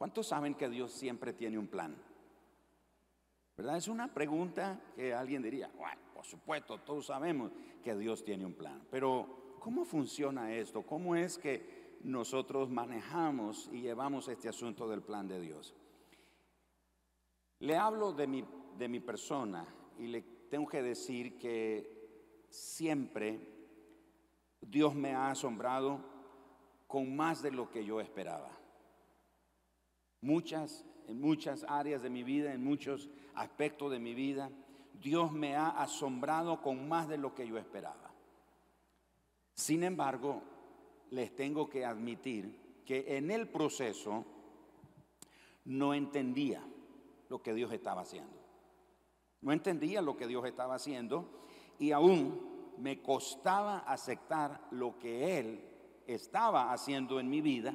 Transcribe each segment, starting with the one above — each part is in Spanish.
¿Cuántos saben que Dios siempre tiene un plan? ¿Verdad? Es una pregunta que alguien diría, bueno, por supuesto, todos sabemos que Dios tiene un plan, pero ¿cómo funciona esto? ¿Cómo es que nosotros manejamos y llevamos este asunto del plan de Dios? Le hablo de mi, de mi persona y le tengo que decir que siempre Dios me ha asombrado con más de lo que yo esperaba. Muchas, en muchas áreas de mi vida, en muchos aspectos de mi vida, Dios me ha asombrado con más de lo que yo esperaba. Sin embargo, les tengo que admitir que en el proceso no entendía lo que Dios estaba haciendo. No entendía lo que Dios estaba haciendo y aún me costaba aceptar lo que Él estaba haciendo en mi vida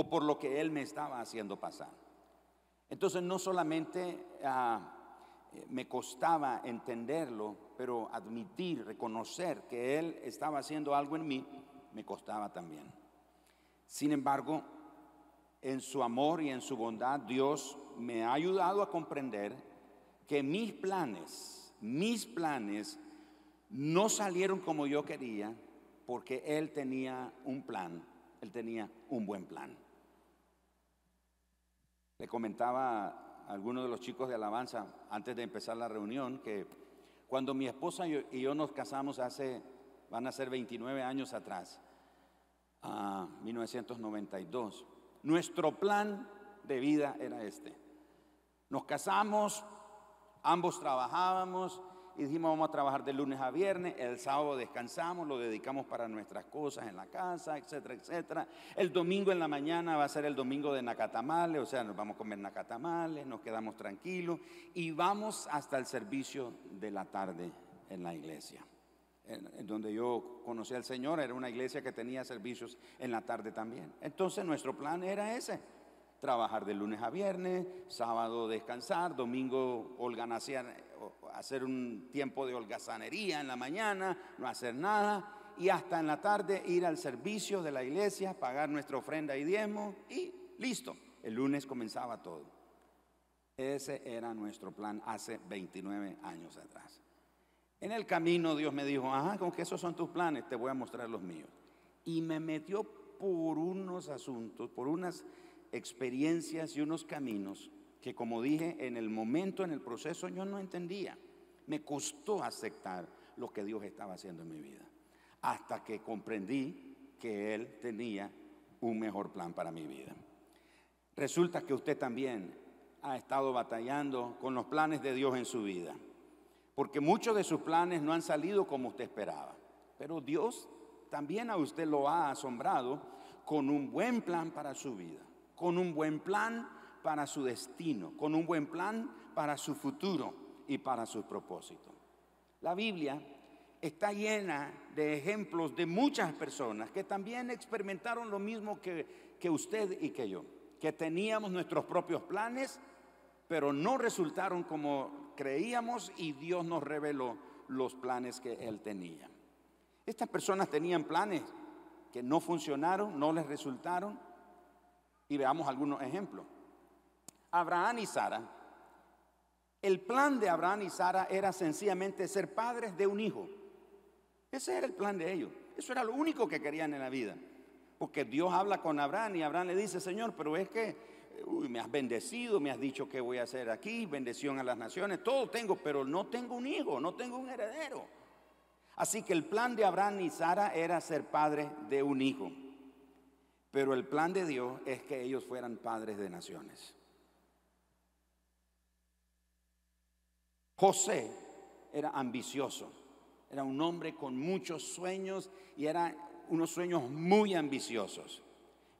o por lo que Él me estaba haciendo pasar. Entonces no solamente ah, me costaba entenderlo, pero admitir, reconocer que Él estaba haciendo algo en mí, me costaba también. Sin embargo, en su amor y en su bondad, Dios me ha ayudado a comprender que mis planes, mis planes no salieron como yo quería porque Él tenía un plan, Él tenía un buen plan. Le comentaba a algunos de los chicos de alabanza antes de empezar la reunión que cuando mi esposa y yo nos casamos hace, van a ser 29 años atrás, a 1992, nuestro plan de vida era este. Nos casamos, Ambos trabajábamos y dijimos vamos a trabajar de lunes a viernes, el sábado descansamos, lo dedicamos para nuestras cosas en la casa, etcétera, etcétera. El domingo en la mañana va a ser el domingo de nacatamales, o sea, nos vamos a comer nacatamales, nos quedamos tranquilos y vamos hasta el servicio de la tarde en la iglesia. En, donde yo conocí al Señor, era una iglesia que tenía servicios en la tarde también. Entonces nuestro plan era ese trabajar de lunes a viernes, sábado descansar, domingo hacer un tiempo de holgazanería en la mañana, no hacer nada, y hasta en la tarde ir al servicio de la iglesia, pagar nuestra ofrenda y diezmo, y listo. El lunes comenzaba todo. Ese era nuestro plan hace 29 años atrás. En el camino Dios me dijo, ajá, con que esos son tus planes, te voy a mostrar los míos. Y me metió por unos asuntos, por unas experiencias y unos caminos que, como dije, en el momento, en el proceso, yo no entendía. Me costó aceptar lo que Dios estaba haciendo en mi vida. Hasta que comprendí que Él tenía un mejor plan para mi vida. Resulta que usted también ha estado batallando con los planes de Dios en su vida. Porque muchos de sus planes no han salido como usted esperaba. Pero Dios también a usted lo ha asombrado con un buen plan para su vida con un buen plan para su destino, con un buen plan para su futuro y para su propósito. La Biblia está llena de ejemplos de muchas personas que también experimentaron lo mismo que, que usted y que yo, que teníamos nuestros propios planes, pero no resultaron como creíamos y Dios nos reveló los planes que Él tenía. Estas personas tenían planes que no funcionaron, no les resultaron, y veamos algunos ejemplos. Abraham y Sara. El plan de Abraham y Sara era sencillamente ser padres de un hijo. Ese era el plan de ellos. Eso era lo único que querían en la vida. Porque Dios habla con Abraham y Abraham le dice, Señor, pero es que uy, me has bendecido, me has dicho que voy a hacer aquí, bendición a las naciones, todo tengo, pero no tengo un hijo, no tengo un heredero. Así que el plan de Abraham y Sara era ser padre de un hijo. Pero el plan de Dios es que ellos fueran padres de naciones. José era ambicioso, era un hombre con muchos sueños y eran unos sueños muy ambiciosos.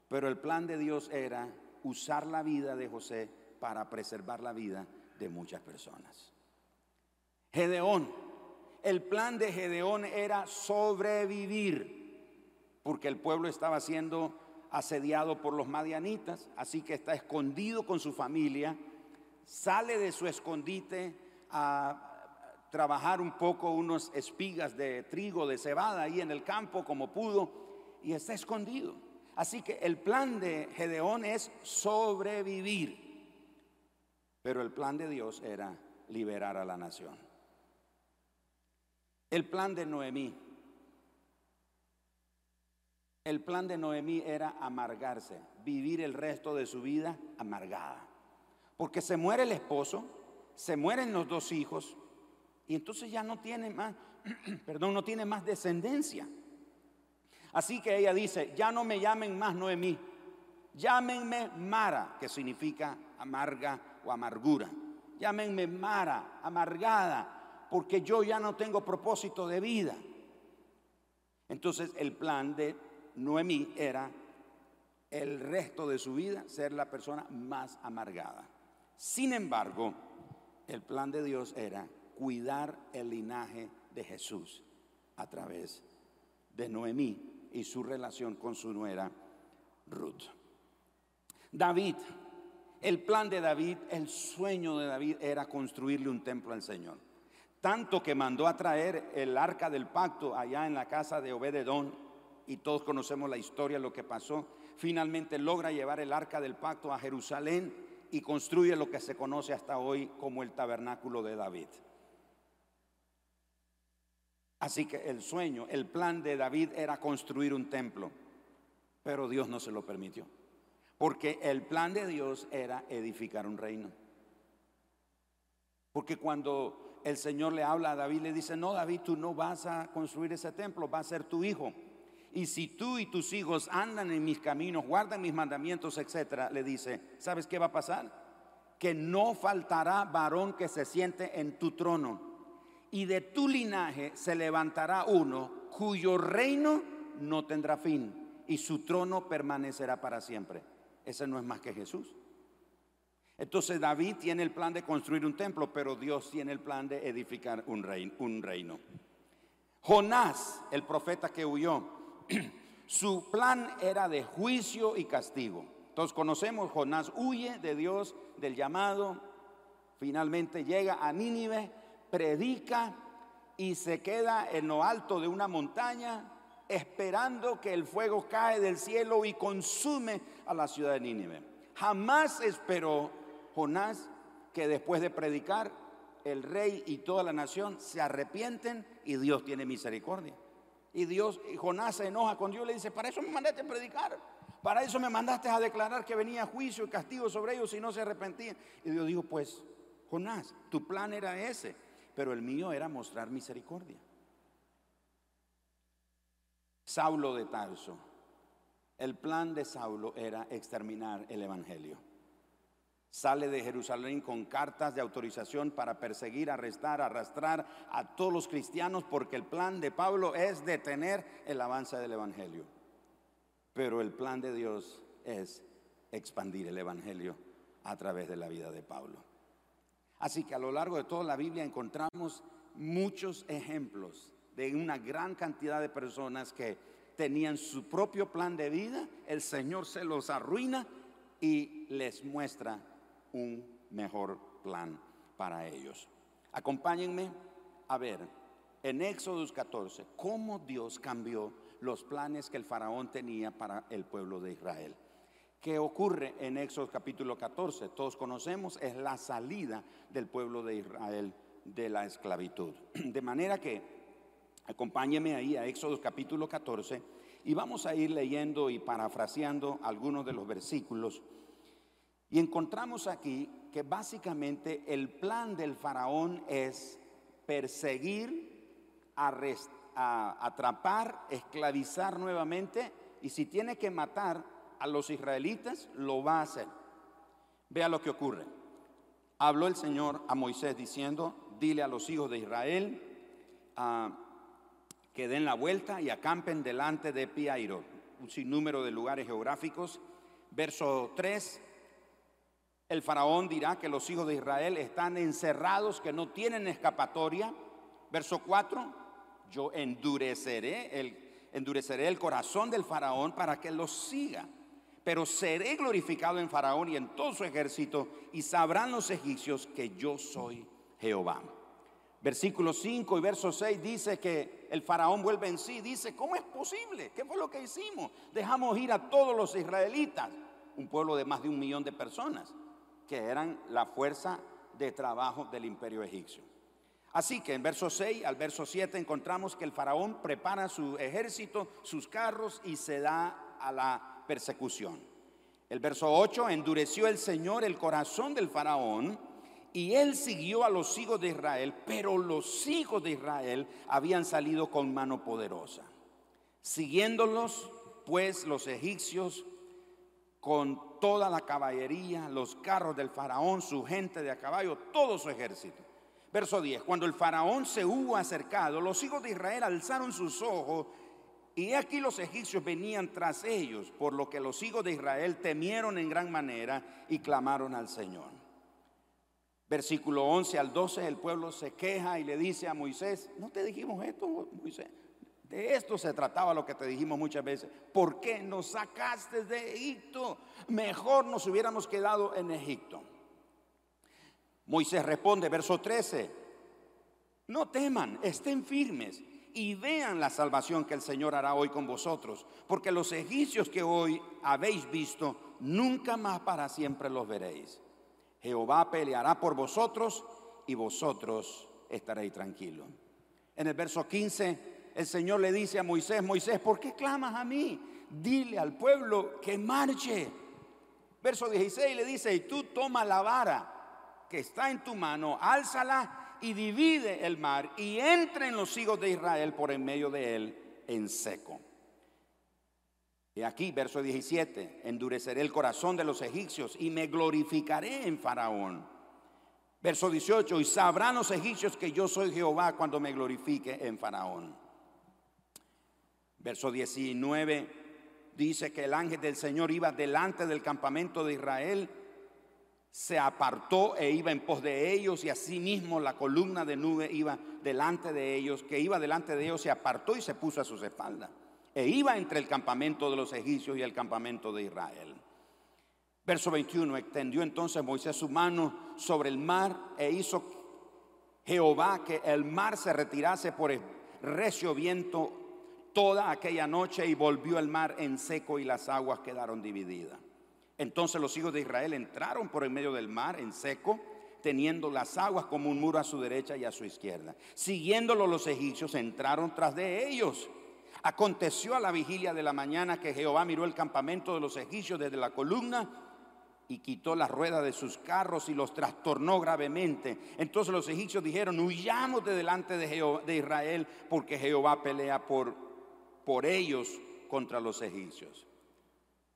Pero el plan de Dios era usar la vida de José para preservar la vida de muchas personas. Gedeón, el plan de Gedeón era sobrevivir, porque el pueblo estaba siendo asediado por los madianitas, así que está escondido con su familia, sale de su escondite a trabajar un poco unas espigas de trigo, de cebada ahí en el campo como pudo, y está escondido. Así que el plan de Gedeón es sobrevivir, pero el plan de Dios era liberar a la nación. El plan de Noemí, el plan de Noemí era amargarse, vivir el resto de su vida amargada, porque se muere el esposo, se mueren los dos hijos y entonces ya no tiene más, perdón, no tiene más descendencia. Así que ella dice, ya no me llamen más Noemí, llámenme Mara, que significa amarga o amargura. Llámenme Mara, amargada, porque yo ya no tengo propósito de vida. Entonces el plan de Noemí era el resto de su vida ser la persona más amargada. Sin embargo, el plan de Dios era cuidar el linaje de Jesús a través de Noemí y su relación con su nuera Ruth. David, el plan de David, el sueño de David era construirle un templo al Señor. Tanto que mandó a traer el arca del pacto allá en la casa de Obededón, y todos conocemos la historia, lo que pasó. Finalmente logra llevar el arca del pacto a Jerusalén y construye lo que se conoce hasta hoy como el tabernáculo de David. Así que el sueño, el plan de David era construir un templo, pero Dios no se lo permitió. Porque el plan de Dios era edificar un reino. Porque cuando el Señor le habla a David, le dice, no, David, tú no vas a construir ese templo, va a ser tu hijo. Y si tú y tus hijos andan en mis caminos, guardan mis mandamientos, etcétera, le dice, ¿sabes qué va a pasar? Que no faltará varón que se siente en tu trono y de tu linaje se levantará uno cuyo reino no tendrá fin y su trono permanecerá para siempre. Ese no es más que Jesús. Entonces David tiene el plan de construir un templo, pero Dios tiene el plan de edificar un reino. Un reino. Jonás, el profeta que huyó, su plan era de juicio y castigo. Todos conocemos, Jonás huye de Dios, del llamado, finalmente llega a Nínive predica y se queda en lo alto de una montaña esperando que el fuego cae del cielo y consume a la ciudad de Nínive. Jamás esperó Jonás que después de predicar el rey y toda la nación se arrepienten y Dios tiene misericordia. Y Dios, y Jonás se enoja con Dios, le dice, para eso me mandaste a predicar, para eso me mandaste a declarar que venía juicio y castigo sobre ellos si no se arrepentían. Y Dios dijo, pues, Jonás, tu plan era ese, pero el mío era mostrar misericordia. Saulo de Tarso. El plan de Saulo era exterminar el Evangelio. Sale de Jerusalén con cartas de autorización para perseguir, arrestar, arrastrar a todos los cristianos porque el plan de Pablo es detener el avance del Evangelio. Pero el plan de Dios es expandir el Evangelio a través de la vida de Pablo. Así que a lo largo de toda la Biblia encontramos muchos ejemplos de una gran cantidad de personas que tenían su propio plan de vida, el Señor se los arruina y les muestra un mejor plan para ellos. Acompáñenme a ver en Éxodo 14 cómo Dios cambió los planes que el faraón tenía para el pueblo de Israel. ¿Qué ocurre en Éxodo capítulo 14? Todos conocemos, es la salida del pueblo de Israel de la esclavitud. De manera que acompáñeme ahí a Éxodo capítulo 14 y vamos a ir leyendo y parafraseando algunos de los versículos. Y encontramos aquí que básicamente el plan del faraón es perseguir, atrapar, esclavizar nuevamente y si tiene que matar, a los israelitas, lo va a hacer. Vea lo que ocurre. Habló el Señor a Moisés diciendo, dile a los hijos de Israel ah, que den la vuelta y acampen delante de Piairo, un sinnúmero de lugares geográficos. Verso 3, el faraón dirá que los hijos de Israel están encerrados, que no tienen escapatoria. Verso 4, yo endureceré el, endureceré el corazón del faraón para que los siga pero seré glorificado en Faraón y en todo su ejército, y sabrán los egipcios que yo soy Jehová. Versículo 5 y verso 6 dice que el faraón vuelve en sí. Dice, ¿cómo es posible? ¿Qué fue lo que hicimos? Dejamos ir a todos los israelitas, un pueblo de más de un millón de personas, que eran la fuerza de trabajo del imperio egipcio. Así que en verso 6 al verso 7 encontramos que el faraón prepara su ejército, sus carros y se da a la persecución. El verso 8, endureció el Señor el corazón del faraón y él siguió a los hijos de Israel, pero los hijos de Israel habían salido con mano poderosa. Siguiéndolos, pues los egipcios con toda la caballería, los carros del faraón, su gente de a caballo, todo su ejército. Verso 10, cuando el faraón se hubo acercado, los hijos de Israel alzaron sus ojos y aquí los egipcios venían tras ellos, por lo que los hijos de Israel temieron en gran manera y clamaron al Señor. Versículo 11 al 12, el pueblo se queja y le dice a Moisés, ¿no te dijimos esto, Moisés? De esto se trataba lo que te dijimos muchas veces. ¿Por qué nos sacaste de Egipto? Mejor nos hubiéramos quedado en Egipto. Moisés responde, verso 13, no teman, estén firmes y vean la salvación que el Señor hará hoy con vosotros, porque los egipcios que hoy habéis visto, nunca más para siempre los veréis. Jehová peleará por vosotros y vosotros estaréis tranquilos. En el verso 15, el Señor le dice a Moisés, Moisés, ¿por qué clamas a mí? Dile al pueblo que marche. Verso 16 le dice, y tú toma la vara que está en tu mano, álzala y divide el mar y entren los hijos de Israel por en medio de él en seco. Y aquí, verso 17, endureceré el corazón de los egipcios y me glorificaré en Faraón. Verso 18, y sabrán los egipcios que yo soy Jehová cuando me glorifique en Faraón. Verso 19 dice que el ángel del Señor iba delante del campamento de Israel se apartó e iba en pos de ellos y asimismo la columna de nube iba delante de ellos, que iba delante de ellos, se apartó y se puso a sus espaldas. E iba entre el campamento de los egipcios y el campamento de Israel. Verso 21, extendió entonces Moisés su mano sobre el mar e hizo Jehová que el mar se retirase por el recio viento toda aquella noche y volvió el mar en seco y las aguas quedaron divididas. Entonces los hijos de Israel entraron por el medio del mar en seco, teniendo las aguas como un muro a su derecha y a su izquierda. Siguiéndolo los egipcios entraron tras de ellos. Aconteció a la vigilia de la mañana que Jehová miró el campamento de los egipcios desde la columna y quitó las ruedas de sus carros y los trastornó gravemente. Entonces los egipcios dijeron, huyamos de delante de, de Israel porque Jehová pelea por, por ellos contra los egipcios.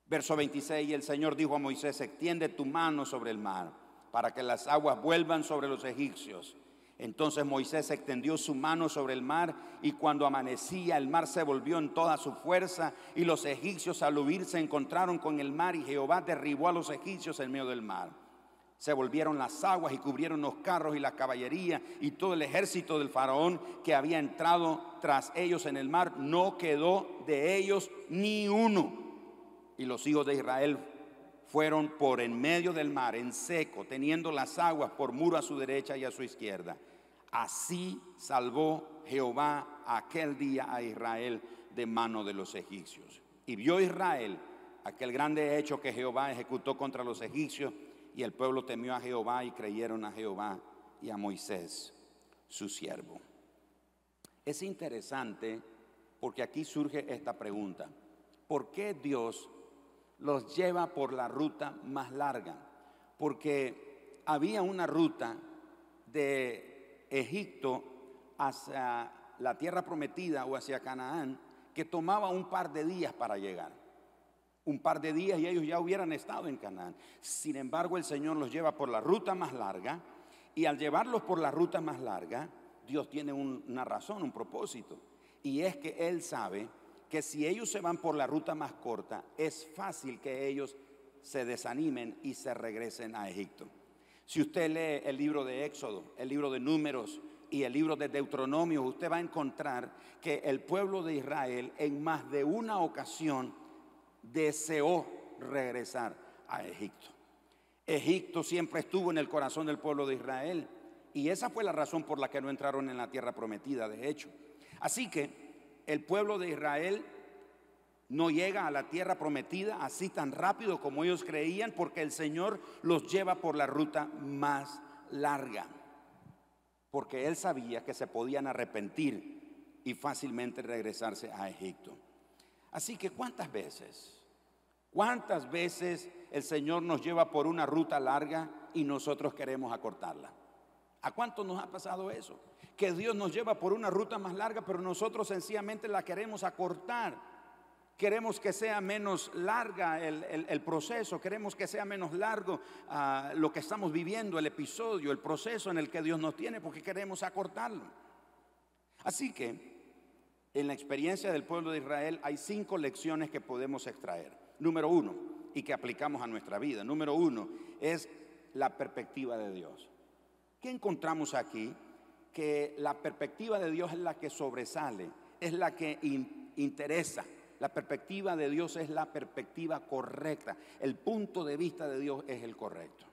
Verso 26, y el Señor dijo a Moisés, extiende tu mano sobre el mar, para que las aguas vuelvan sobre los egipcios. Entonces Moisés extendió su mano sobre el mar y cuando amanecía el mar se volvió en toda su fuerza y los egipcios al huir se encontraron con el mar y Jehová derribó a los egipcios en medio del mar. Se volvieron las aguas y cubrieron los carros y la caballería y todo el ejército del faraón que había entrado tras ellos en el mar. No quedó de ellos ni uno y los hijos de Israel fueron por en medio del mar, en seco, teniendo las aguas por muro a su derecha y a su izquierda. Así salvó Jehová aquel día a Israel de mano de los egipcios. Y vio Israel aquel grande hecho que Jehová ejecutó contra los egipcios, y el pueblo temió a Jehová y creyeron a Jehová y a Moisés, su siervo. Es interesante porque aquí surge esta pregunta. ¿Por qué Dios los lleva por la ruta más larga, porque había una ruta de Egipto hacia la tierra prometida o hacia Canaán que tomaba un par de días para llegar. Un par de días y ellos ya hubieran estado en Canaán. Sin embargo, el Señor los lleva por la ruta más larga y al llevarlos por la ruta más larga, Dios tiene una razón, un propósito. Y es que Él sabe que si ellos se van por la ruta más corta, es fácil que ellos se desanimen y se regresen a Egipto. Si usted lee el libro de Éxodo, el libro de Números y el libro de Deuteronomio, usted va a encontrar que el pueblo de Israel en más de una ocasión deseó regresar a Egipto. Egipto siempre estuvo en el corazón del pueblo de Israel. Y esa fue la razón por la que no entraron en la tierra prometida, de hecho. Así que el pueblo de Israel no llega a la tierra prometida así tan rápido como ellos creían, porque el Señor los lleva por la ruta más larga. Porque Él sabía que se podían arrepentir y fácilmente regresarse a Egipto. Así que ¿cuántas veces? ¿Cuántas veces el Señor nos lleva por una ruta larga y nosotros queremos acortarla? ¿A cuánto nos ha pasado eso? Que Dios nos lleva por una ruta más larga, pero nosotros sencillamente la queremos acortar. Queremos que sea menos larga el, proceso, queremos que sea menos largo ah, lo que estamos viviendo, el episodio, el proceso en el que Dios nos tiene, porque queremos acortarlo. Así que en la experiencia del pueblo de Israel hay cinco lecciones que podemos extraer. Número uno, y que aplicamos a nuestra vida. Número uno es la perspectiva de Dios. ¿Qué encontramos aquí? Que la perspectiva de Dios es la que sobresale, es la que interesa. La perspectiva de Dios es la perspectiva correcta. El punto de vista de Dios es el correcto.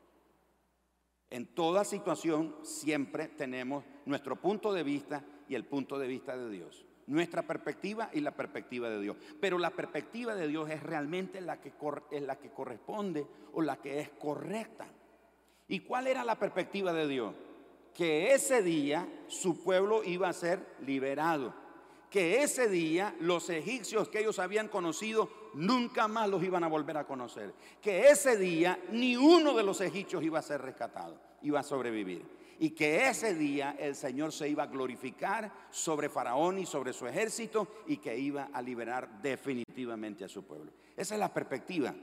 En toda situación siempre tenemos nuestro punto de vista y el punto de vista de Dios. Nuestra perspectiva y la perspectiva de Dios. Pero la perspectiva de Dios es realmente la que, es la que corresponde o la que es correcta. ¿Y cuál era la perspectiva de Dios? Que ese día su pueblo iba a ser liberado. Que ese día los egipcios que ellos habían conocido nunca más los iban a volver a conocer. Que ese día ni uno de los egipcios iba a ser rescatado, iba a sobrevivir. Y que ese día el Señor se iba a glorificar sobre Faraón y sobre su ejército y que iba a liberar definitivamente a su pueblo. Esa es la perspectiva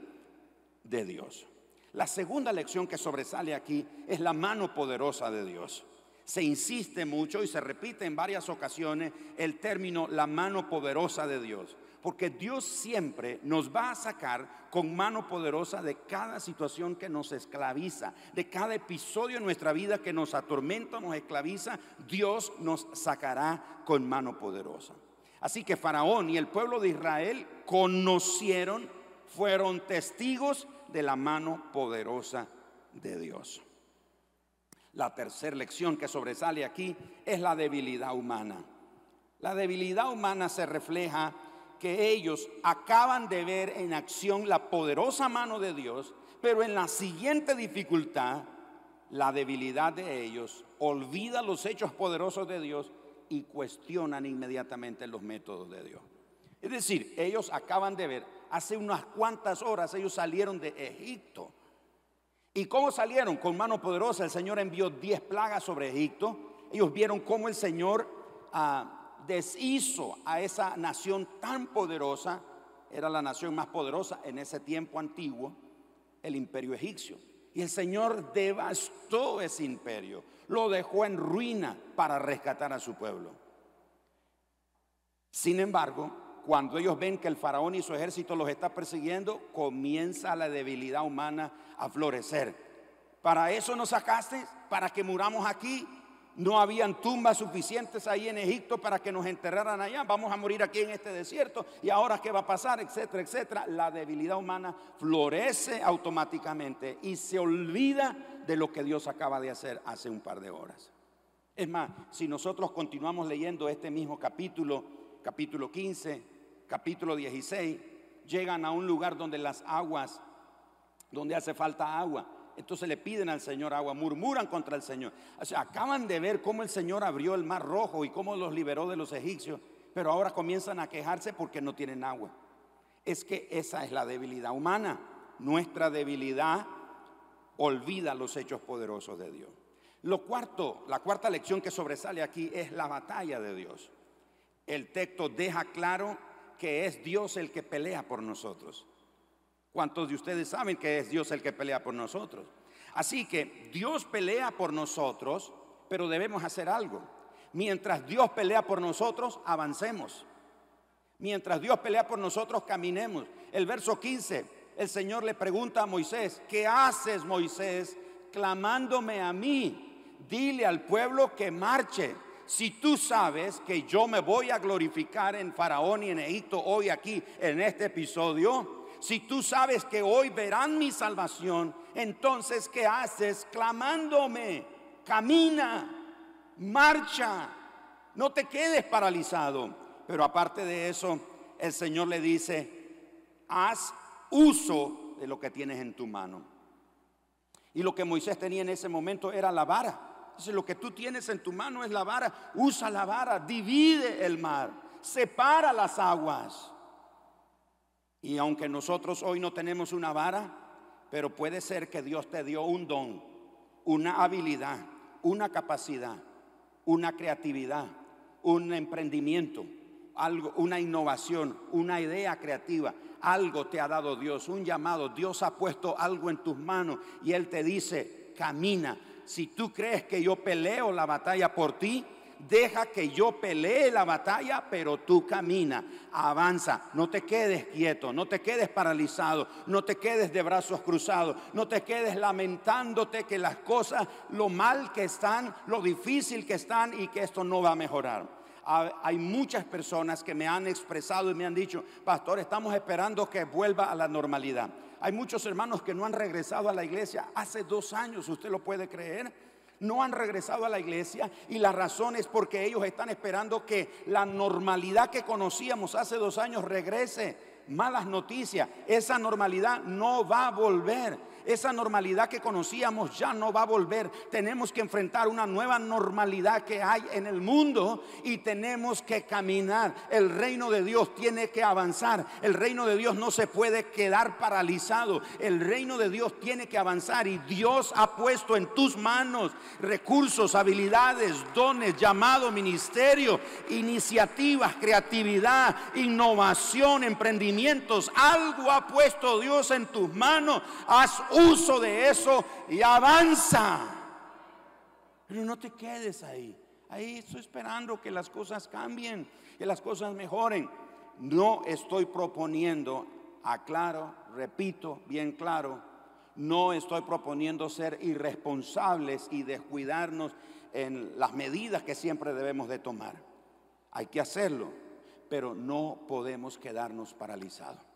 de Dios. La segunda lección que sobresale aquí es la mano poderosa de Dios. Se insiste mucho y se repite en varias ocasiones el término la mano poderosa de Dios. Porque Dios siempre nos va a sacar con mano poderosa de cada situación que nos esclaviza, de cada episodio en nuestra vida que nos atormenta, nos esclaviza, Dios nos sacará con mano poderosa. Así que Faraón y el pueblo de Israel conocieron, fueron testigos de la mano poderosa de Dios. La tercera lección que sobresale aquí es la debilidad humana. La debilidad humana se refleja que ellos acaban de ver en acción la poderosa mano de Dios, pero en la siguiente dificultad, la debilidad de ellos olvida los hechos poderosos de Dios y cuestionan inmediatamente los métodos de Dios. Es decir, ellos acaban de ver hace unas cuantas horas ellos salieron de Egipto. ¿Y cómo salieron? Con mano poderosa. El Señor envió diez plagas sobre Egipto. Ellos vieron cómo el Señor ah, deshizo a esa nación tan poderosa. Era la nación más poderosa en ese tiempo antiguo, el imperio egipcio. Y el Señor devastó ese imperio. Lo dejó en ruina para rescatar a su pueblo. Sin embargo, cuando ellos ven que el faraón y su ejército los está persiguiendo, comienza la debilidad humana a florecer. Para eso nos sacaste, para que muramos aquí. No habían tumbas suficientes ahí en Egipto para que nos enterraran allá. Vamos a morir aquí en este desierto. Y ahora qué va a pasar, etcétera, etcétera. La debilidad humana florece automáticamente y se olvida de lo que Dios acaba de hacer hace un par de horas. Es más, si nosotros continuamos leyendo este mismo capítulo, capítulo 15, capítulo 16, llegan a un lugar donde las aguas, donde hace falta agua. Entonces le piden al Señor agua, murmuran contra el Señor. O sea, acaban de ver cómo el Señor abrió el mar rojo y cómo los liberó de los egipcios, pero ahora comienzan a quejarse porque no tienen agua. Es que esa es la debilidad humana. Nuestra debilidad olvida los hechos poderosos de Dios. Lo cuarto, la cuarta lección que sobresale aquí es la batalla de Dios. El texto deja claro que es Dios el que pelea por nosotros. ¿Cuántos de ustedes saben que es Dios el que pelea por nosotros? Así que Dios pelea por nosotros, pero debemos hacer algo. Mientras Dios pelea por nosotros, avancemos. Mientras Dios pelea por nosotros, caminemos. El verso 15, el Señor le pregunta a Moisés, ¿qué haces Moisés clamándome a mí? Dile al pueblo que marche si tú sabes que yo me voy a glorificar en Faraón y en Egipto hoy aquí en este episodio, si tú sabes que hoy verán mi salvación, entonces ¿qué haces clamándome? camina, marcha, no te quedes paralizado. Pero aparte de eso, el Señor le dice, haz uso de lo que tienes en tu mano. Y lo que Moisés tenía en ese momento era la vara. Dice, lo que tú tienes en tu mano es la vara. Usa la vara, divide el mar, separa las aguas. Y aunque nosotros hoy no tenemos una vara, pero puede ser que Dios te dio un don, una habilidad, una capacidad, una creatividad, un emprendimiento, algo, una innovación, una idea creativa. Algo te ha dado Dios, un llamado. Dios ha puesto algo en tus manos y Él te dice, camina. Si tú crees que yo peleo la batalla por ti, deja que yo pelee la batalla, pero tú camina, avanza, no te quedes quieto, no te quedes paralizado, no te quedes de brazos cruzados, no te quedes lamentándote que las cosas, lo mal que están, lo difícil que están y que esto no va a mejorar hay muchas personas que me han expresado y me han dicho, pastor, estamos esperando que vuelva a la normalidad. Hay muchos hermanos que no han regresado a la iglesia hace dos años, ¿usted lo puede creer? No han regresado a la iglesia y la razón es porque ellos están esperando que la normalidad que conocíamos hace dos años regrese. Malas noticias, esa normalidad no va a volver. Esa normalidad que conocíamos ya no va a volver. Tenemos que enfrentar una nueva normalidad que hay en el mundo y tenemos que caminar. El reino de Dios tiene que avanzar. El reino de Dios no se puede quedar paralizado. El reino de Dios tiene que avanzar y Dios ha puesto en tus manos recursos, habilidades, dones, llamado, ministerio, iniciativas, creatividad, innovación, emprendimientos. Algo ha puesto Dios en tus manos. Haz uso de eso y avanza. Pero no te quedes ahí. Ahí estoy esperando que las cosas cambien, que las cosas mejoren. No estoy proponiendo, aclaro, repito, bien claro, no estoy proponiendo ser irresponsables y descuidarnos en las medidas que siempre debemos de tomar. Hay que hacerlo, pero no podemos quedarnos paralizados.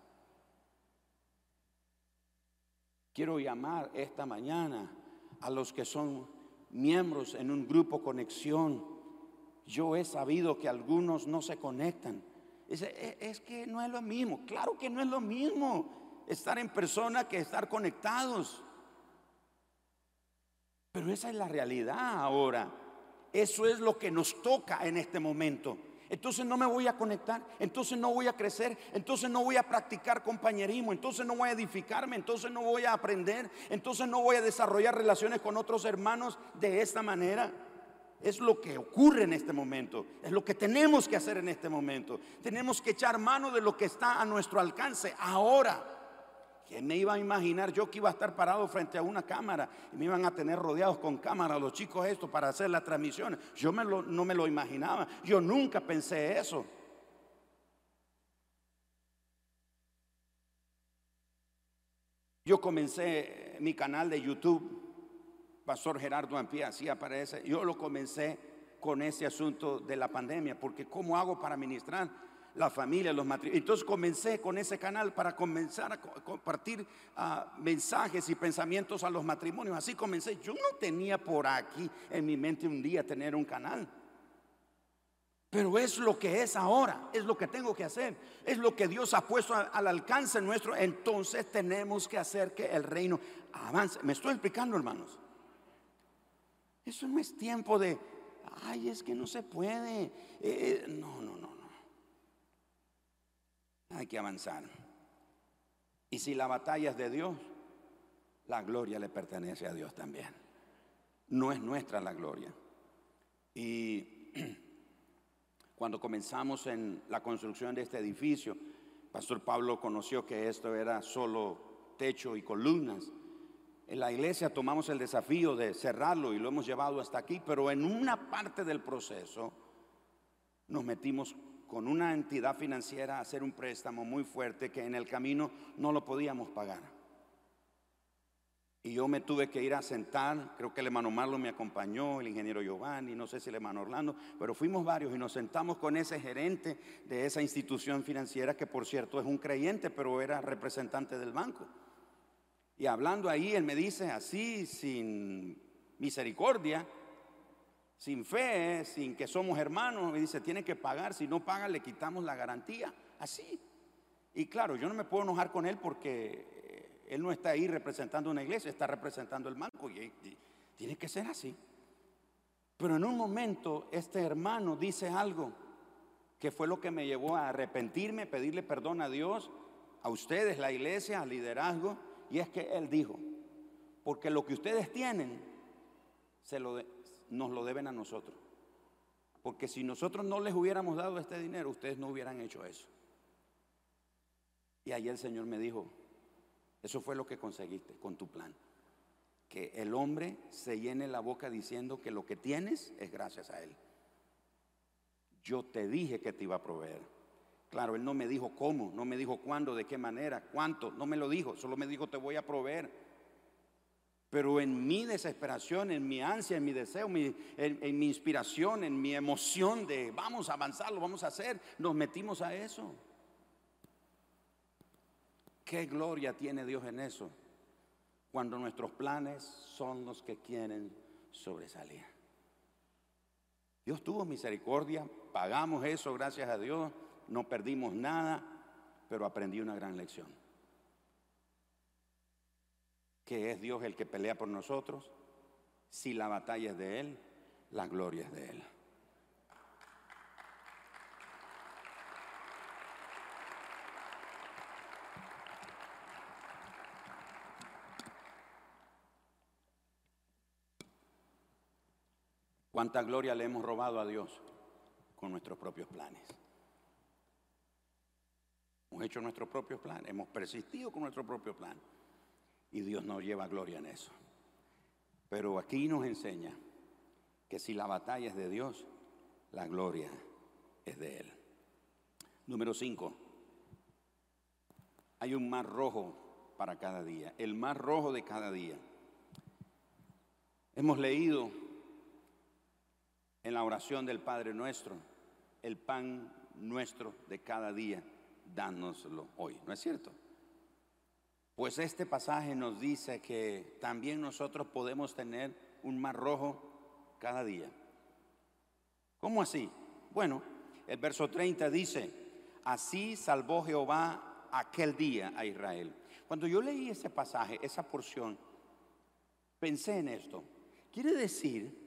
Quiero llamar esta mañana a los que son miembros en un grupo conexión. Yo he sabido que algunos no se conectan. Es, e, es, que no es lo mismo. Claro que no es lo mismo estar en persona que estar conectados. Pero esa es la realidad ahora. Eso es lo que nos toca en este momento entonces no me voy a conectar, entonces no voy a crecer, entonces no voy a practicar compañerismo, entonces no voy a edificarme, entonces no voy a aprender, entonces no voy a desarrollar relaciones con otros hermanos de esta manera. Es lo que ocurre en este momento, es lo que tenemos que hacer en este momento. Tenemos que echar mano de lo que está a nuestro alcance ahora. ¿Quién me iba a imaginar yo que iba a estar parado frente a una cámara y me iban a tener rodeados con cámaras los chicos estos para hacer las transmisiones? Yo no me lo imaginaba. Yo nunca pensé eso. Yo comencé mi canal de YouTube, Pastor Gerardo Ampía, así aparece. Yo lo comencé con ese asunto de la pandemia, porque ¿cómo hago para ministrar? La familia, los matrimonios. Entonces comencé con ese canal para comenzar a compartir ah, mensajes y pensamientos a los matrimonios. Así comencé. Yo no tenía por aquí en mi mente un día tener un canal. Pero es lo que es ahora, es lo que tengo que hacer, es lo que Dios ha puesto al alcance nuestro. Entonces tenemos que hacer que el reino avance. ¿Me estoy explicando, hermanos? Eso no es tiempo de, ay, es que no se puede. Eh, eh, no, no, no. Hay que avanzar. Y si la batalla es de Dios, la gloria le pertenece a Dios también. No es nuestra la gloria. Y cuando comenzamos en la construcción de este edificio, Pastor Pablo conoció que esto era solo techo y columnas. En la iglesia tomamos el desafío de cerrarlo y lo hemos llevado hasta aquí, pero en una parte del proceso nos metimos con una entidad financiera hacer un préstamo muy fuerte que en el camino no lo podíamos pagar. Y yo me tuve que ir a sentar, creo que el hermano Marlo me acompañó, el ingeniero Giovanni, no sé si el hermano Orlando, pero fuimos varios y nos sentamos con ese gerente de esa institución financiera que por cierto es un creyente, pero era representante del banco. Y hablando ahí, él me dice así, sin misericordia, sin fe, sin que somos hermanos, y dice, tiene que pagar, si no paga le quitamos la garantía, así. Y claro, yo no me puedo enojar con él porque eh, él no está ahí representando una iglesia, está representando el banco y, tiene que ser así. Pero en un momento este hermano dice algo que fue lo que me llevó a arrepentirme, pedirle perdón a Dios, a ustedes, la iglesia, al liderazgo, y es que él dijo, porque lo que ustedes tienen se lo nos lo deben a nosotros. Porque si nosotros no les hubiéramos dado este dinero, ustedes no hubieran hecho eso. Y ahí el Señor me dijo, eso fue lo que conseguiste con tu plan. Que el hombre se llene la boca diciendo que lo que tienes es gracias a Él. Yo te dije que te iba a proveer. Claro, Él no me dijo cómo, no me dijo cuándo, de qué manera, cuánto, no me lo dijo, solo me dijo te voy a proveer. Pero en mi desesperación, en mi ansia, en mi deseo, en, en, mi inspiración, en mi emoción de vamos a avanzar, lo vamos a hacer, nos metimos a eso. ¿Qué gloria tiene Dios en eso? Cuando nuestros planes son los que quieren sobresalir. Dios tuvo misericordia, pagamos eso, gracias a Dios, no perdimos nada, pero aprendí una gran lección. Que es Dios el que pelea por nosotros. Si la batalla es de Él, la gloria es de Él. ¿Cuánta gloria le hemos robado a Dios con nuestros propios planes? Hemos hecho nuestros propios planes, hemos persistido con nuestro propio plan y Dios nos lleva gloria en eso. Pero aquí nos enseña que si la batalla es de Dios, la gloria es de Él. Número 5. Hay un mar rojo para cada día, el mar rojo de cada día. Hemos leído en la oración del Padre nuestro, el pan nuestro de cada día, dánoslo hoy, ¿no es cierto? Pues este pasaje nos dice que también nosotros podemos tener un mar rojo cada día. ¿Cómo así? Bueno, el verso 30 dice, así salvó Jehová aquel día a Israel. Cuando yo leí ese pasaje, esa porción, pensé en esto. Quiere decir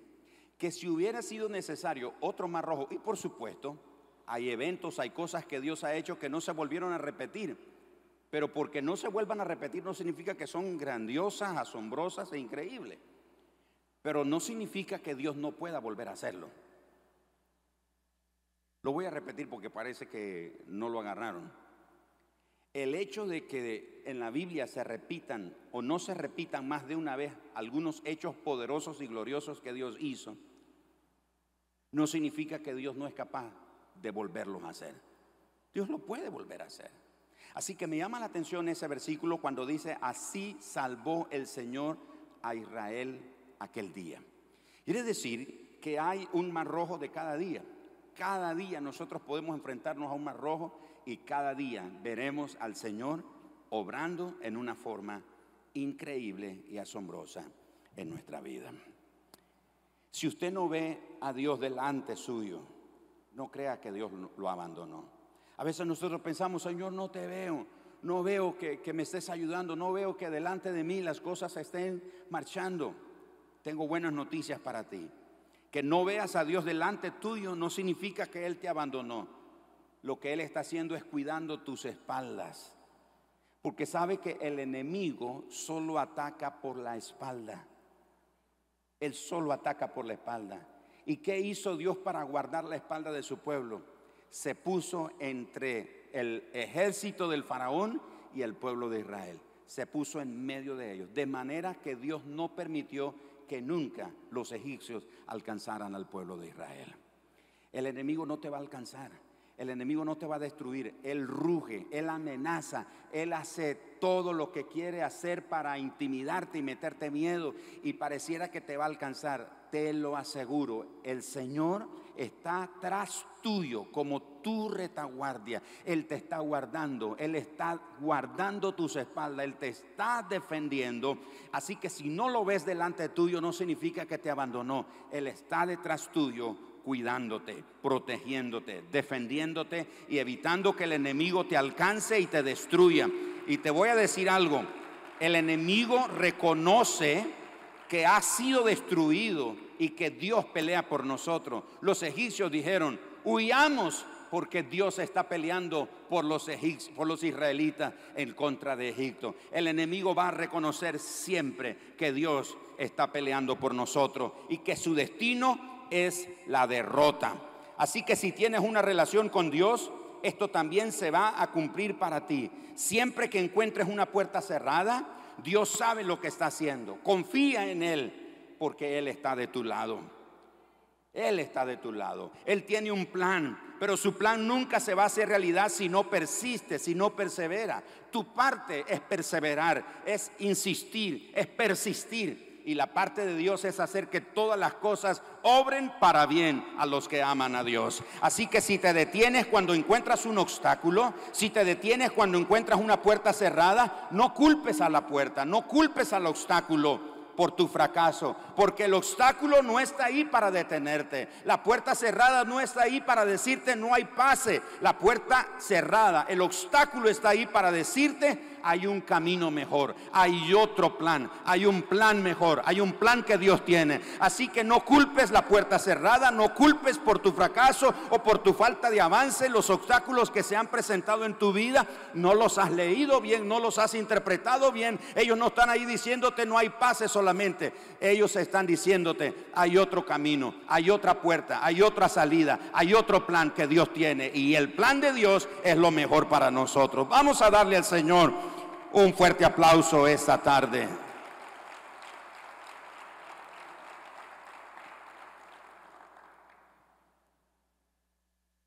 que si hubiera sido necesario otro mar rojo, y por supuesto, hay eventos, hay cosas que Dios ha hecho que no se volvieron a repetir, pero porque no se vuelvan a repetir no significa que son grandiosas, asombrosas e increíbles, pero no significa que Dios no pueda volver a hacerlo. Lo voy a repetir porque parece que no lo agarraron. El hecho de que en la Biblia se repitan o no se repitan más de una vez algunos hechos poderosos y gloriosos que Dios hizo, no significa que Dios no es capaz de volverlos a hacer. Dios lo puede volver a hacer. Así que me llama la atención ese versículo cuando dice, así salvó el Señor a Israel aquel día. Quiere decir que hay un mar rojo de cada día. Cada día nosotros podemos enfrentarnos a un mar rojo y cada día veremos al Señor obrando en una forma increíble y asombrosa en nuestra vida. Si usted no ve a Dios delante suyo, no crea que Dios lo abandonó. A veces nosotros pensamos, Señor, no te veo, no veo que, me estés ayudando, no veo que delante de mí las cosas estén marchando. Tengo buenas noticias para ti. Que no veas a Dios delante tuyo no significa que Él te abandonó lo que Él está haciendo es cuidando tus espaldas. Porque sabe que el enemigo solo ataca por la espalda. Él solo ataca por la espalda. ¿Y qué hizo Dios para guardar la espalda de su pueblo? Se puso entre el ejército del faraón y el pueblo de Israel. Se puso en medio de ellos. De manera que Dios no permitió que nunca los egipcios alcanzaran al pueblo de Israel. El enemigo no te va a alcanzar. El enemigo no te va a destruir, él ruge, él amenaza, él hace todo lo que quiere hacer para intimidarte y meterte miedo y pareciera que te va a alcanzar. Te lo aseguro, el Señor está tras tuyo como tu retaguardia. Él te está guardando, Él está guardando tus espaldas, Él te está defendiendo. Así que si no lo ves delante tuyo no significa que te abandonó. Él está detrás tuyo cuidándote, protegiéndote, defendiéndote y evitando que el enemigo te alcance y te destruya. Y te voy a decir algo, el enemigo reconoce que ha sido destruido y que Dios pelea por nosotros. Los egipcios dijeron, huyamos porque Dios está peleando por los, egipcios, por los israelitas en contra de Egipto. El enemigo va a reconocer siempre que Dios está peleando por nosotros y que su destino es la derrota. Así que si tienes una relación con Dios, esto también se va a cumplir para ti. Siempre que encuentres una puerta cerrada, Dios sabe lo que está haciendo. Confía en Él porque Él está de tu lado. Él está de tu lado. Él tiene un plan, pero su plan nunca se va a hacer realidad si no persiste, si no persevera. Tu parte es perseverar, es insistir, es persistir y la parte de Dios es hacer que todas las cosas obren para bien a los que aman a Dios. Así que si te detienes cuando encuentras un obstáculo, si te detienes cuando encuentras una puerta cerrada, no culpes a la puerta, no culpes al obstáculo por tu fracaso, porque el obstáculo no está ahí para detenerte. La puerta cerrada no está ahí para decirte no hay pase. La puerta cerrada, el obstáculo está ahí para decirte hay un camino mejor, hay otro plan, hay un plan mejor, hay un plan que Dios tiene. Así que no culpes la puerta cerrada, no culpes por tu fracaso o por tu falta de avance los obstáculos que se han presentado en tu vida. No los has leído bien, no los has interpretado bien. Ellos no están ahí diciéndote no hay pase solamente. Ellos están diciéndote hay otro camino, hay otra puerta, hay otra salida, hay otro plan que Dios tiene. Y el plan de Dios es lo mejor para nosotros. Vamos a darle al Señor un fuerte aplauso esta tarde.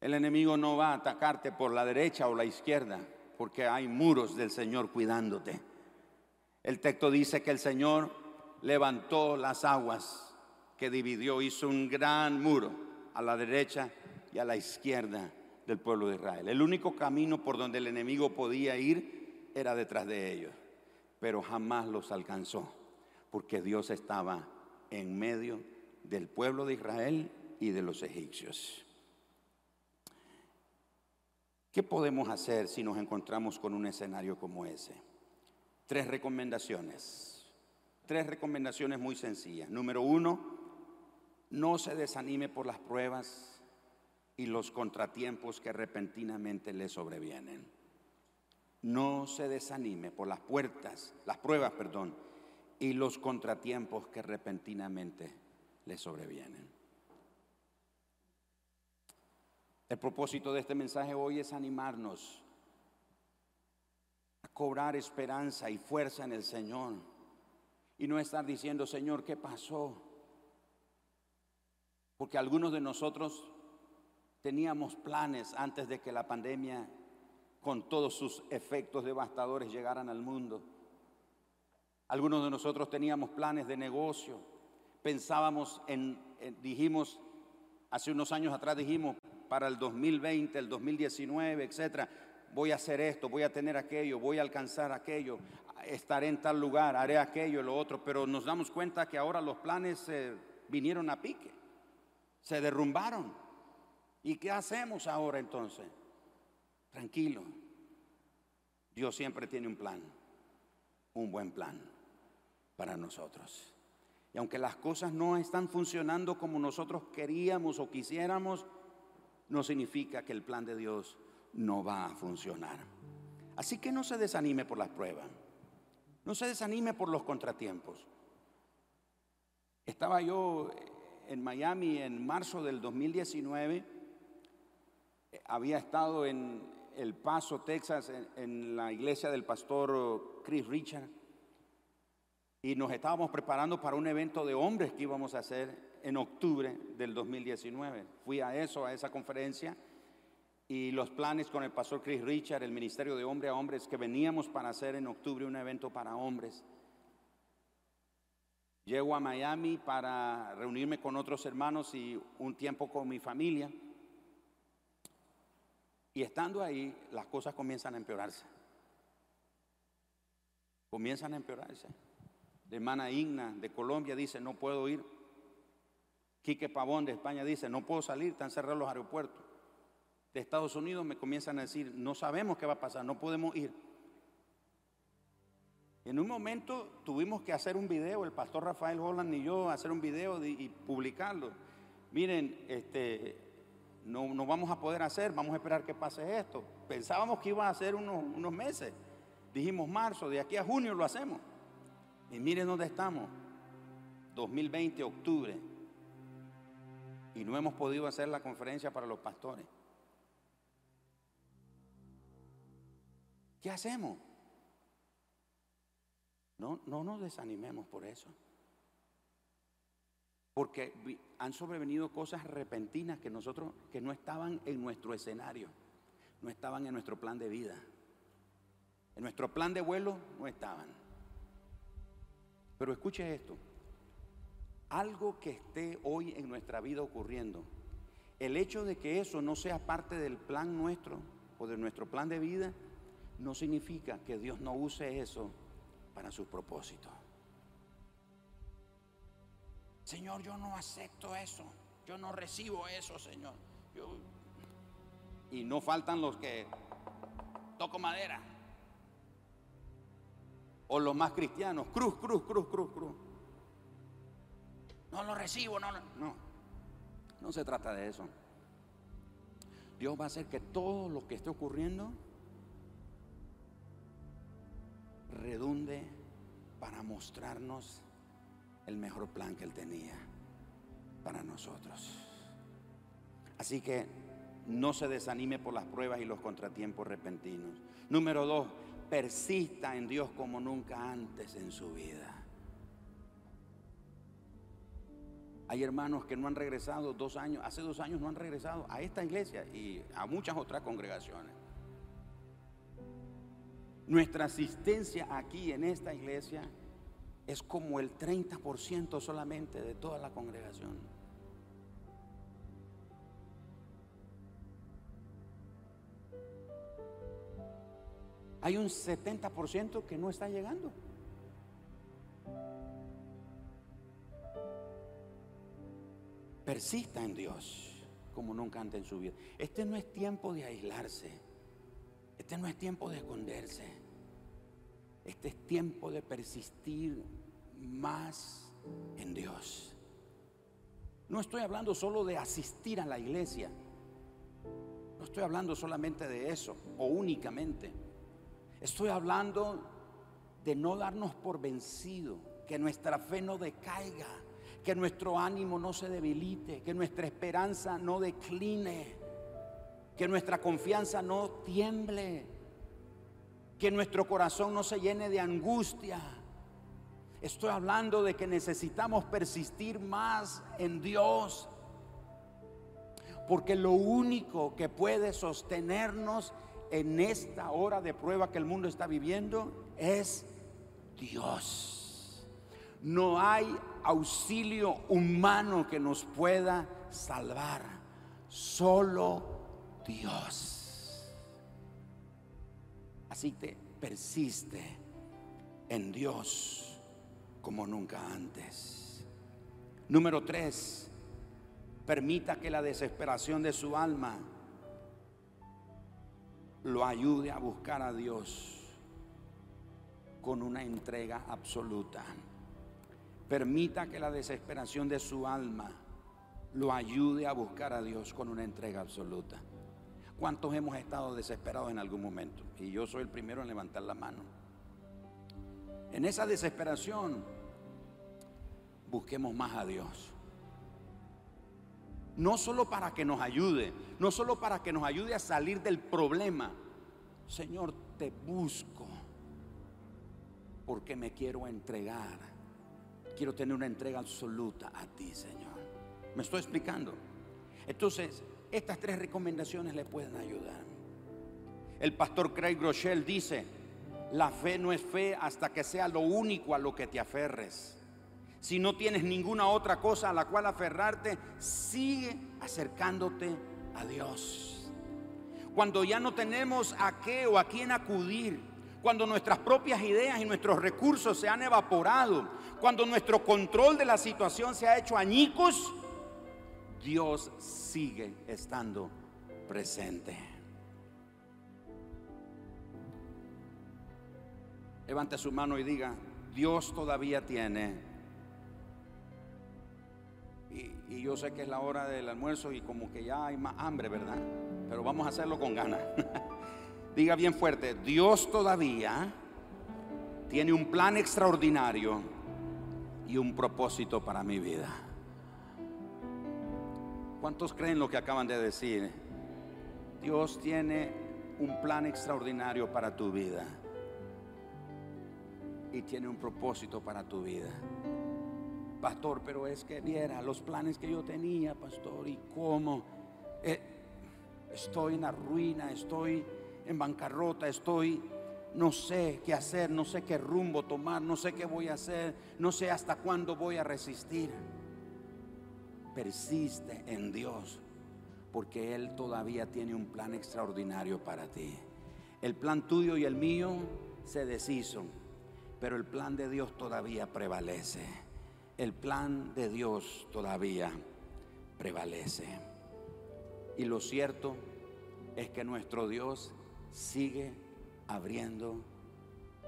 El enemigo no va a atacarte por la derecha o la izquierda, porque hay muros del Señor cuidándote. El texto dice que el Señor levantó las aguas que dividió, hizo un gran muro a la derecha y a la izquierda del pueblo de Israel. El único camino por donde el enemigo podía ir era detrás de ellos, pero jamás los alcanzó, porque Dios estaba en medio del pueblo de Israel y de los egipcios. ¿Qué podemos hacer si nos encontramos con un escenario como ese? Tres recomendaciones. Tres recomendaciones muy sencillas. Número uno, no se desanime por las pruebas y los contratiempos que repentinamente le sobrevienen no se desanime por las puertas, las pruebas, perdón, y los contratiempos que repentinamente le sobrevienen. El propósito de este mensaje hoy es animarnos a cobrar esperanza y fuerza en el Señor y no estar diciendo, Señor, ¿qué pasó? Porque algunos de nosotros teníamos planes antes de que la pandemia con todos sus efectos devastadores llegaran al mundo. Algunos de nosotros teníamos planes de negocio, pensábamos en, dijimos, hace unos años atrás dijimos, para el 2020, el 2019, etcétera, voy a hacer esto, voy a tener aquello, voy a alcanzar aquello, estaré en tal lugar, haré aquello, lo otro, pero nos damos cuenta que ahora los planes vinieron a pique, se derrumbaron. ¿Y qué hacemos ahora entonces? Tranquilo. Dios siempre tiene un plan, un buen plan para nosotros. Y aunque las cosas no están funcionando como nosotros queríamos o quisiéramos, no significa que el plan de Dios no va a funcionar. Así que no se desanime por las pruebas, no se desanime por los contratiempos. Estaba yo en Miami en marzo del 2019, había estado en, el Paso, Texas, en, la iglesia del pastor Chris Richard. Y nos estábamos preparando para un evento de hombres que íbamos a hacer en octubre del 2019. Fui a eso, a esa conferencia. y los planes con el pastor Chris Richard, el ministerio de hombre a hombre, es que veníamos para hacer en octubre un evento para hombres. Llego a Miami para reunirme con otros hermanos y un tiempo con mi familia. Y estando ahí, las cosas comienzan a empeorarse. Comienzan a empeorarse. De hermana Igna de Colombia dice, no puedo ir. Quique Pavón de España dice, no puedo salir, están cerrados los aeropuertos de Estados Unidos me comienzan a decir, no sabemos qué va a pasar, no podemos ir. En un momento tuvimos que hacer un video, el pastor Rafael Holland y yo, hacer un video y publicarlo. Miren, este, no, vamos a poder hacer, vamos a esperar que pase esto. Pensábamos que iba a ser unos, unos meses. Dijimos marzo, de aquí a junio lo hacemos. Y miren dónde estamos. 2020, octubre. Y no hemos podido hacer la conferencia para los pastores. ¿Qué hacemos? No, no nos desanimemos por eso. Porque han sobrevenido cosas repentinas que nosotros, que no estaban en nuestro escenario, no estaban en nuestro plan de vida. En nuestro plan de vuelo no estaban. Pero escuche esto, algo que esté hoy en nuestra vida ocurriendo, el hecho de que eso no sea parte del plan nuestro o de nuestro plan de vida, no significa que Dios no use eso para sus propósitos. Señor, yo no acepto eso. Yo no recibo eso, Señor. Y no faltan los que toco madera. O los más cristianos, cruz, cruz, cruz, cruz, cruz. No lo recibo, no, no. No se trata de eso. Dios va a hacer que todo lo que esté ocurriendo redunde para mostrarnos el mejor plan que Él tenía para nosotros. Así que no se desanime por las pruebas y los contratiempos repentinos. Número dos, persista en Dios como nunca antes en su vida. Hay hermanos que no han regresado dos años, hace dos años no han regresado a esta iglesia y a muchas otras congregaciones. Nuestra asistencia aquí en esta iglesia es como el 30% solamente de toda la congregación. Hay un 70% que no está llegando. Persista en Dios como nunca antes en su vida. Este no es tiempo de aislarse. Este no es tiempo de esconderse. Este es tiempo de persistir más en Dios. No estoy hablando solo de asistir a la iglesia. No estoy hablando solamente de eso o únicamente. Estoy hablando de no darnos por vencido, que nuestra fe no decaiga, que nuestro ánimo no se debilite, que nuestra esperanza no decline que nuestra confianza no tiemble, que nuestro corazón no se llene de angustia. Estoy hablando de que necesitamos persistir más en Dios, porque lo único que puede sostenernos en esta hora de prueba que el mundo está viviendo es Dios. No hay auxilio humano que nos pueda salvar, solo Dios. Así que persiste en Dios como nunca antes. Número tres, permita que la desesperación de su alma lo ayude a buscar a Dios con una entrega absoluta. Permita que la desesperación de su alma lo ayude a buscar a Dios con una entrega absoluta. ¿Cuántos hemos estado desesperados en algún momento? Y yo soy el primero en levantar la mano. En esa desesperación, busquemos más a Dios. No solo para que nos ayude, no solo para que nos ayude a salir del problema. Señor, te busco porque me quiero entregar. Quiero tener una entrega absoluta a ti, Señor. ¿Me estoy explicando? Entonces, Estas tres recomendaciones le pueden ayudar. El pastor Craig Rochelle dice, la fe no es fe hasta que sea lo único a lo que te aferres. Si no tienes ninguna otra cosa a la cual aferrarte, sigue acercándote a Dios. Cuando ya no tenemos a qué o a quién acudir, cuando nuestras propias ideas y nuestros recursos se han evaporado, cuando nuestro control de la situación se ha hecho añicos, Dios sigue estando presente. Levante su mano y diga, Dios todavía tiene. Y, yo sé que es la hora del almuerzo y como que ya hay más hambre, ¿verdad? Pero vamos a hacerlo con ganas. diga bien fuerte, Dios todavía tiene un plan extraordinario y un propósito para mi vida. ¿Cuántos creen lo que acaban de decir? Dios tiene un plan extraordinario para tu vida y tiene un propósito para tu vida. Pastor, pero es que viera los planes que yo tenía, pastor, y cómo eh, estoy en la ruina, estoy en bancarrota, estoy, no sé qué hacer, no sé qué rumbo tomar, no sé qué voy a hacer, no sé hasta cuándo voy a resistir. Persiste en Dios, porque Él todavía tiene un plan extraordinario para ti. El plan tuyo y el mío se deshizo pero el plan de Dios todavía prevalece. El plan de Dios todavía prevalece. Y lo cierto es que nuestro Dios sigue abriendo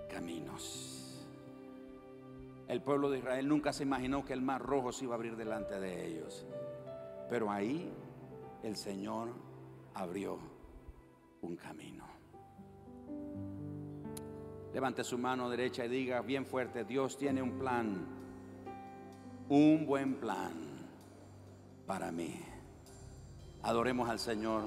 caminos. El pueblo de Israel nunca se imaginó que el mar rojo se iba a abrir delante de ellos. Pero ahí el Señor abrió un camino. Levante su mano derecha y diga bien fuerte, Dios tiene un plan, un buen plan para mí. Adoremos al Señor.